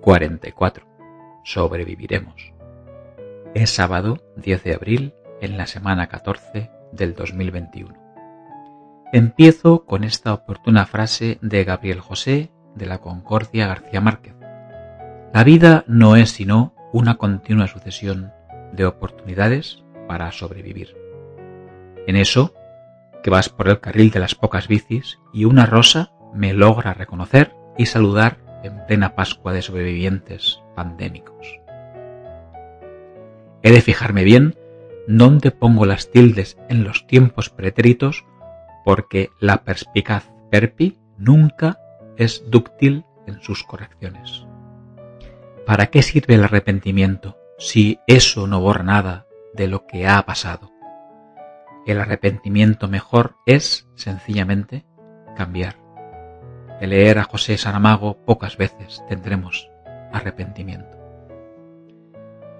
44. Sobreviviremos. Es sábado 10 de abril en la semana 14 del 2021. Empiezo con esta oportuna frase de Gabriel José de la Concordia García Márquez. La vida no es sino una continua sucesión de oportunidades para sobrevivir. En eso, que vas por el carril de las pocas bicis y una rosa me logra reconocer y saludar en plena Pascua de sobrevivientes pandémicos. He de fijarme bien dónde pongo las tildes en los tiempos pretéritos porque la perspicaz perpi nunca es dúctil en sus correcciones. ¿Para qué sirve el arrepentimiento si eso no borra nada de lo que ha pasado? El arrepentimiento mejor es, sencillamente, cambiar. De leer a José Saramago pocas veces tendremos arrepentimiento.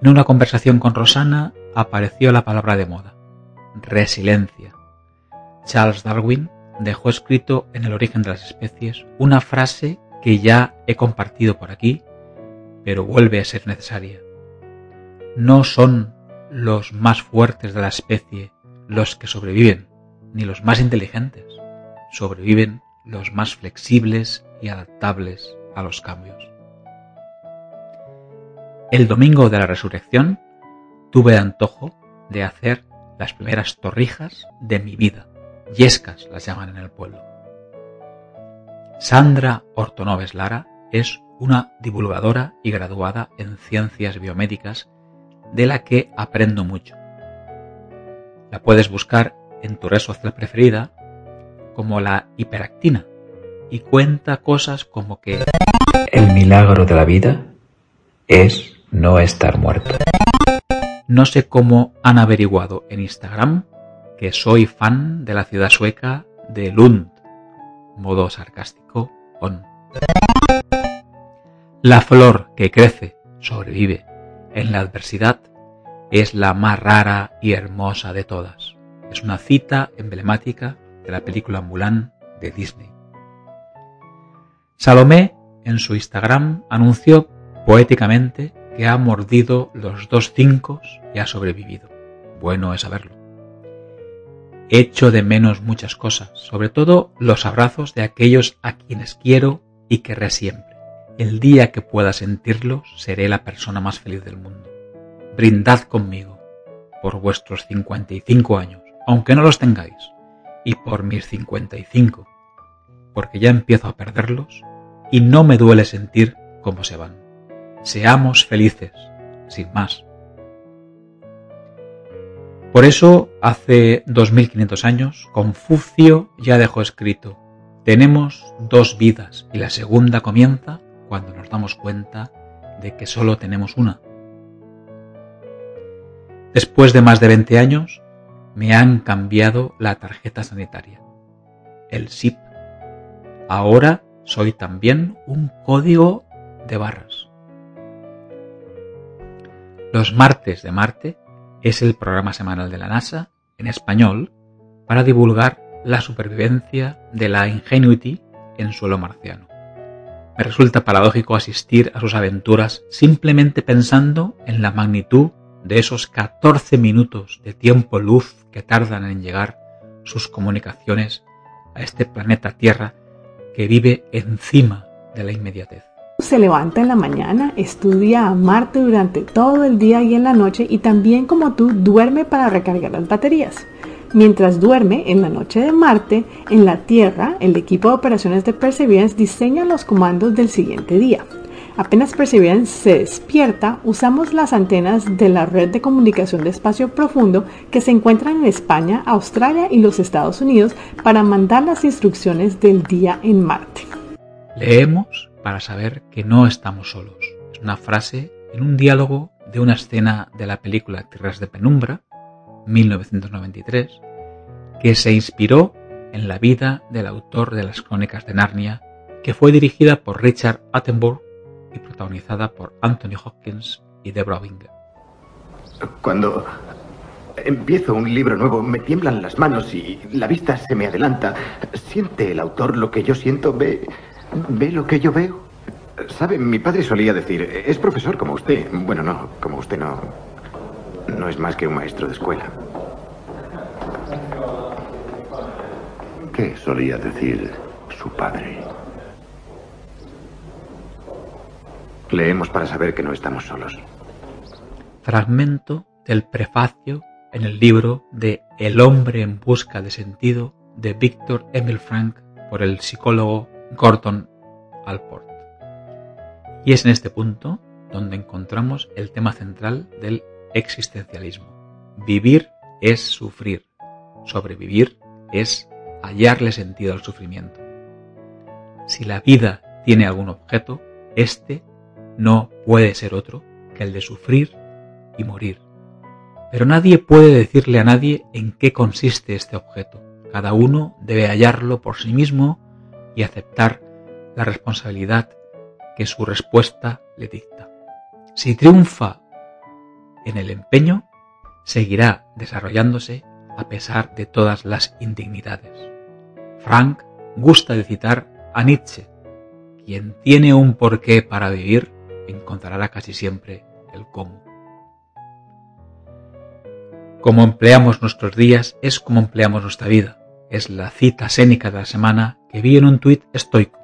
En una conversación con Rosana apareció la palabra de moda, resiliencia. Charles Darwin dejó escrito en el origen de las especies una frase que ya he compartido por aquí, pero vuelve a ser necesaria. No son los más fuertes de la especie los que sobreviven, ni los más inteligentes. Sobreviven los más flexibles y adaptables a los cambios. El domingo de la resurrección tuve antojo de hacer las primeras torrijas de mi vida. Yescas las llaman en el pueblo. Sandra Ortonoves Lara es una divulgadora y graduada en ciencias biomédicas de la que aprendo mucho. La puedes buscar en tu red social preferida como la hiperactina y cuenta cosas como que el milagro de la vida es no estar muerto. No sé cómo han averiguado en Instagram que soy fan de la ciudad sueca de Lund. Modo sarcástico on. La flor que crece, sobrevive en la adversidad es la más rara y hermosa de todas. Es una cita emblemática de la película Mulan de Disney. Salomé en su Instagram anunció poéticamente que ha mordido los dos cinco y ha sobrevivido. Bueno es saberlo. Echo de menos muchas cosas, sobre todo los abrazos de aquellos a quienes quiero y querré siempre. El día que pueda sentirlos seré la persona más feliz del mundo. Brindad conmigo por vuestros 55 años, aunque no los tengáis, y por mis 55, porque ya empiezo a perderlos y no me duele sentir cómo se van. Seamos felices, sin más. Por eso, hace 2500 años, Confucio ya dejó escrito, tenemos dos vidas y la segunda comienza cuando nos damos cuenta de que solo tenemos una. Después de más de 20 años, me han cambiado la tarjeta sanitaria, el SIP. Ahora soy también un código de barras. Los martes de Marte es el programa semanal de la NASA en español para divulgar la supervivencia de la Ingenuity en suelo marciano. Me resulta paradójico asistir a sus aventuras simplemente pensando en la magnitud de esos 14 minutos de tiempo luz que tardan en llegar sus comunicaciones a este planeta Tierra que vive encima de la inmediatez. Se levanta en la mañana, estudia a Marte durante todo el día y en la noche y también como tú duerme para recargar las baterías. Mientras duerme en la noche de Marte, en la Tierra, el equipo de operaciones de Perseverance diseña los comandos del siguiente día. Apenas Perseverance se despierta, usamos las antenas de la red de comunicación de espacio profundo que se encuentran en España, Australia y los Estados Unidos para mandar las instrucciones del día en Marte. Leemos para saber que no estamos solos. Es una frase en un diálogo de una escena de la película Tierras de Penumbra, 1993, que se inspiró en la vida del autor de las Crónicas de Narnia, que fue dirigida por Richard Attenborough y protagonizada por Anthony Hopkins y Deborah Winger. Cuando empiezo un libro nuevo, me tiemblan las manos y la vista se me adelanta. ¿Siente el autor lo que yo siento? ¿Ve, ve lo que yo veo? Sabe, mi padre solía decir, es profesor como usted. Bueno, no, como usted no. No es más que un maestro de escuela. ¿Qué solía decir su padre? Leemos para saber que no estamos solos. Fragmento del prefacio en el libro de El hombre en busca de sentido de Víctor Emil Frank por el psicólogo Gordon Alport. Y es en este punto donde encontramos el tema central del existencialismo. Vivir es sufrir. Sobrevivir es hallarle sentido al sufrimiento. Si la vida tiene algún objeto, este no puede ser otro que el de sufrir y morir. Pero nadie puede decirle a nadie en qué consiste este objeto. Cada uno debe hallarlo por sí mismo y aceptar la responsabilidad que su respuesta le dicta. Si triunfa en el empeño, seguirá desarrollándose a pesar de todas las indignidades. Frank gusta de citar a Nietzsche, quien tiene un porqué para vivir, encontrará casi siempre el cómo. Como empleamos nuestros días es como empleamos nuestra vida. Es la cita escénica de la semana que vi en un tuit estoico.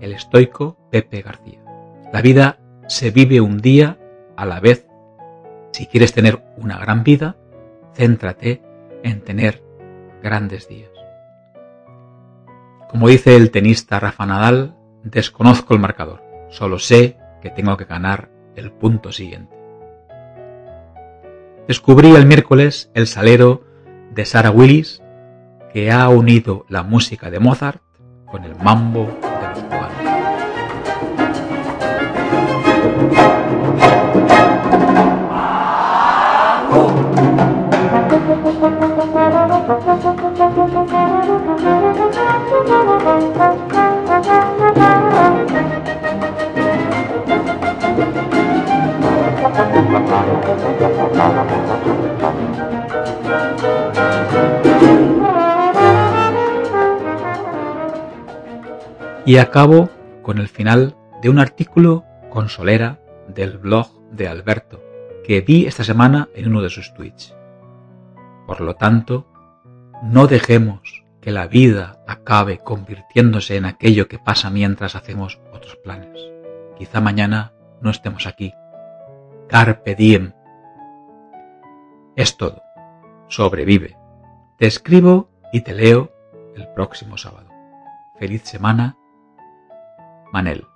El estoico Pepe García. La vida se vive un día a la vez. Si quieres tener una gran vida, céntrate en tener grandes días. Como dice el tenista Rafa Nadal, desconozco el marcador, solo sé que tengo que ganar el punto siguiente. Descubrí el miércoles el salero de Sarah Willis que ha unido la música de Mozart con el mambo de los cubanos. Y acabo con el final de un artículo con solera del blog de Alberto que vi esta semana en uno de sus tweets. Por lo tanto, no dejemos que la vida acabe convirtiéndose en aquello que pasa mientras hacemos otros planes. Quizá mañana no estemos aquí. Carpe diem. Es todo. Sobrevive. Te escribo y te leo el próximo sábado. Feliz semana Manel.